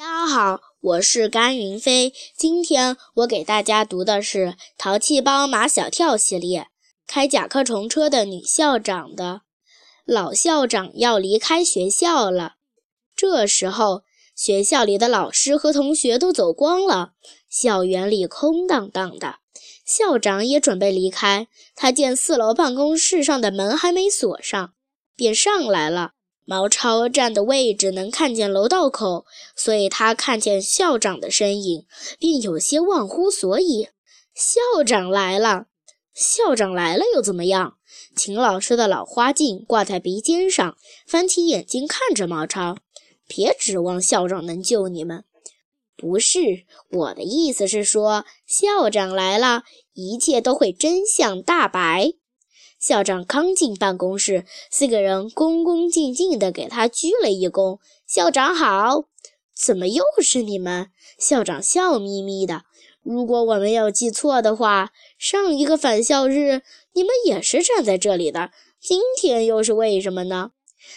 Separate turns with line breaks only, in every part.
大家好，我是甘云飞。今天我给大家读的是《淘气包马小跳》系列。开甲壳虫车的女校长的老校长要离开学校了。这时候，学校里的老师和同学都走光了，校园里空荡荡的。校长也准备离开，他见四楼办公室上的门还没锁上，便上来了。毛超站的位置能看见楼道口，所以他看见校长的身影，便有些忘乎所以。校长来了，校长来了又怎么样？秦老师的老花镜挂在鼻尖上，翻起眼睛看着毛超。别指望校长能救你们。不是，我的意思是说，校长来了，一切都会真相大白。校长刚进办公室，四个人恭恭敬敬地给他鞠了一躬。校长好，怎么又是你们？校长笑眯眯的。如果我没有记错的话，上一个返校日你们也是站在这里的，今天又是为什么呢？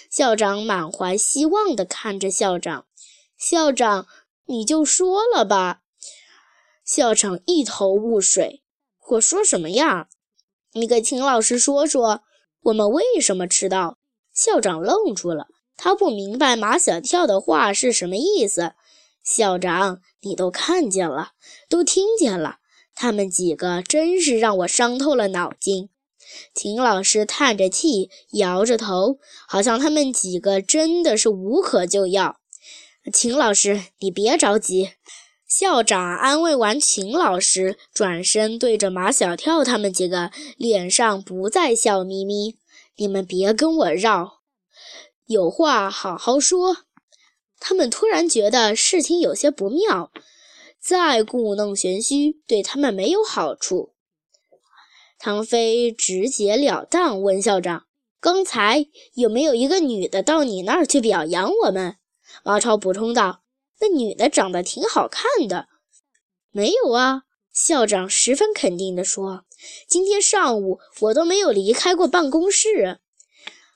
校长满怀希望地看着校长。校长，你就说了吧。校长一头雾水。我说什么呀？你给秦老师说说，我们为什么迟到？校长愣住了，他不明白马小跳的话是什么意思。校长，你都看见了，都听见了，他们几个真是让我伤透了脑筋。秦老师叹着气，摇着头，好像他们几个真的是无可救药。秦老师，你别着急。校长安慰完秦老师，转身对着马小跳他们几个，脸上不再笑眯眯。你们别跟我绕，有话好好说。他们突然觉得事情有些不妙，再故弄玄虚对他们没有好处。唐飞直截了当问校长：“刚才有没有一个女的到你那儿去表扬我们？”毛超补充道。那女的长得挺好看的，没有啊？校长十分肯定地说：“今天上午我都没有离开过办公室。”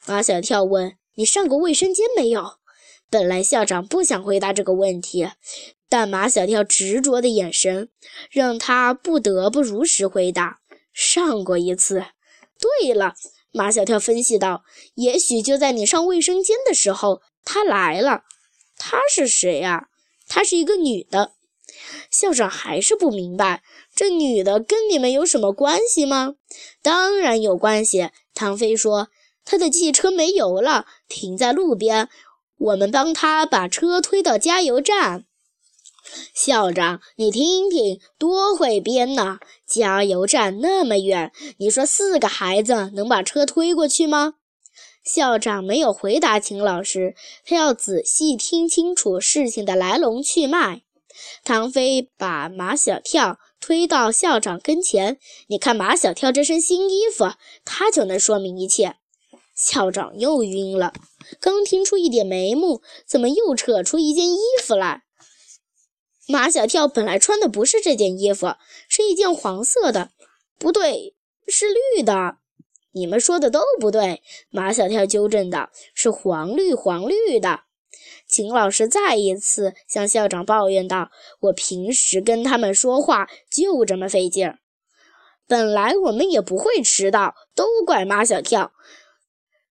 马小跳问：“你上过卫生间没有？”本来校长不想回答这个问题，但马小跳执着的眼神让他不得不如实回答：“上过一次。”对了，马小跳分析道：“也许就在你上卫生间的时候，他来了。他是谁呀？”她是一个女的，校长还是不明白，这女的跟你们有什么关系吗？当然有关系。唐飞说：“他的汽车没油了，停在路边，我们帮他把车推到加油站。”校长，你听听，多会编呐！加油站那么远，你说四个孩子能把车推过去吗？校长没有回答秦老师，他要仔细听清楚事情的来龙去脉。唐飞把马小跳推到校长跟前，你看马小跳这身新衣服，他就能说明一切。校长又晕了，刚听出一点眉目，怎么又扯出一件衣服来？马小跳本来穿的不是这件衣服，是一件黄色的，不对，是绿的。你们说的都不对，马小跳纠正道：“是黄绿黄绿的。”秦老师再一次向校长抱怨道：“我平时跟他们说话就这么费劲儿，本来我们也不会迟到，都怪马小跳。”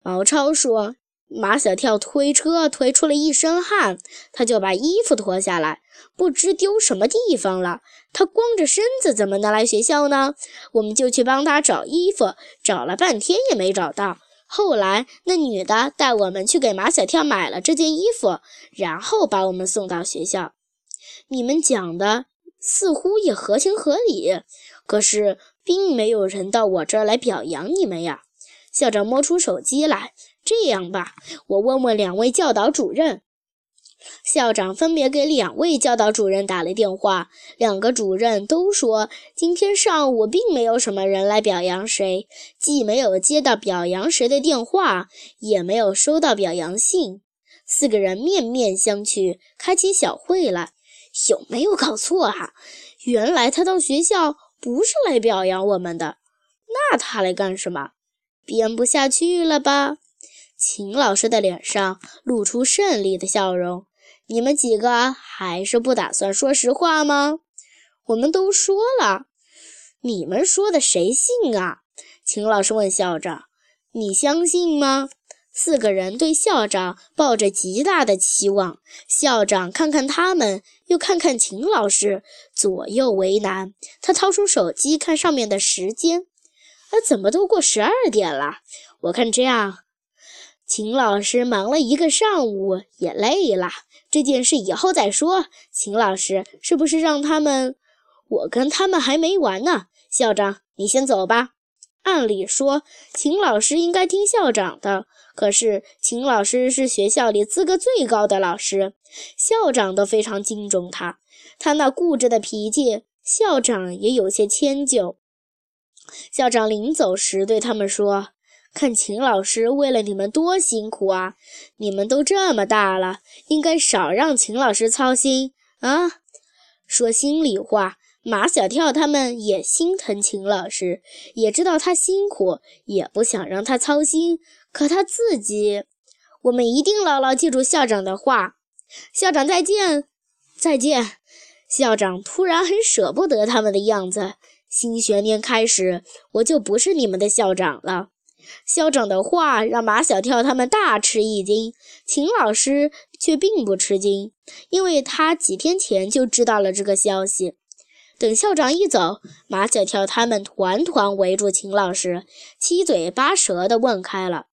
毛超说。马小跳推车推出了一身汗，他就把衣服脱下来，不知丢什么地方了。他光着身子怎么能来学校呢？我们就去帮他找衣服，找了半天也没找到。后来那女的带我们去给马小跳买了这件衣服，然后把我们送到学校。你们讲的似乎也合情合理，可是并没有人到我这儿来表扬你们呀。校长摸出手机来。这样吧，我问问两位教导主任。校长分别给两位教导主任打了电话，两个主任都说今天上午并没有什么人来表扬谁，既没有接到表扬谁的电话，也没有收到表扬信。四个人面面相觑，开起小会来。有没有搞错啊？原来他到学校不是来表扬我们的，那他来干什么？编不下去了吧？秦老师的脸上露出胜利的笑容。你们几个还是不打算说实话吗？我们都说了，你们说的谁信啊？秦老师问校长：“你相信吗？”四个人对校长抱着极大的期望。校长看看他们，又看看秦老师，左右为难。他掏出手机看上面的时间，啊，怎么都过十二点了？我看这样，秦老师忙了一个上午也累了。这件事以后再说。秦老师是不是让他们？我跟他们还没完呢。校长，你先走吧。按理说，秦老师应该听校长的。可是，秦老师是学校里资格最高的老师，校长都非常敬重他。他那固执的脾气，校长也有些迁就。校长临走时对他们说：“看秦老师为了你们多辛苦啊！你们都这么大了，应该少让秦老师操心啊。”说心里话。马小跳他们也心疼秦老师，也知道他辛苦，也不想让他操心。可他自己，我们一定牢牢记住校长的话。校长再见，再见。校长突然很舍不得他们的样子。新学年开始，我就不是你们的校长了。校长的话让马小跳他们大吃一惊，秦老师却并不吃惊，因为他几天前就知道了这个消息。等校长一走，马小跳他们团团围住秦老师，七嘴八舌地问开了：“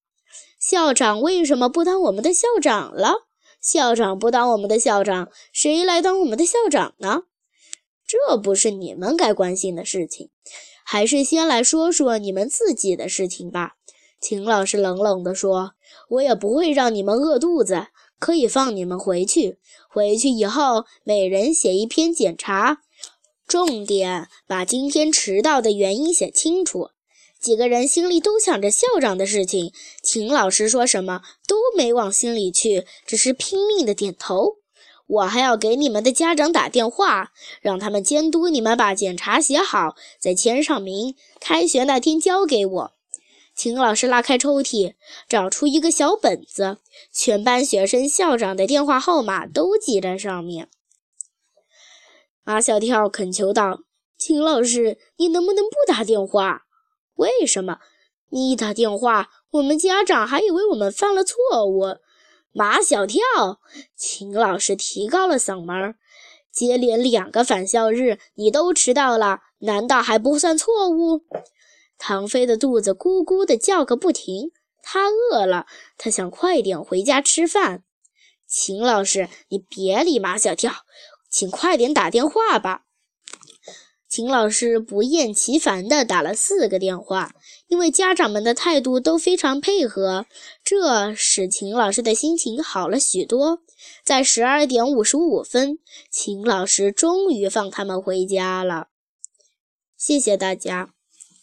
校长为什么不当我们的校长了？校长不当我们的校长，谁来当我们的校长呢？这不是你们该关心的事情，还是先来说说你们自己的事情吧。”秦老师冷冷地说：“我也不会让你们饿肚子，可以放你们回去。回去以后，每人写一篇检查。”重点把今天迟到的原因写清楚。几个人心里都想着校长的事情，秦老师说什么都没往心里去，只是拼命的点头。我还要给你们的家长打电话，让他们监督你们把检查写好，再签上名，开学那天交给我。秦老师拉开抽屉，找出一个小本子，全班学生校长的电话号码都记在上面。马小跳恳求道：“秦老师，你能不能不打电话？为什么？你一打电话，我们家长还以为我们犯了错误。”马小跳，秦老师提高了嗓门：“接连两个返校日，你都迟到了，难道还不算错误？”唐飞的肚子咕咕的叫个不停，他饿了，他想快点回家吃饭。秦老师，你别理马小跳。请快点打电话吧！秦老师不厌其烦地打了四个电话，因为家长们的态度都非常配合，这使秦老师的心情好了许多。在十二点五十五分，秦老师终于放他们回家了。谢谢大家。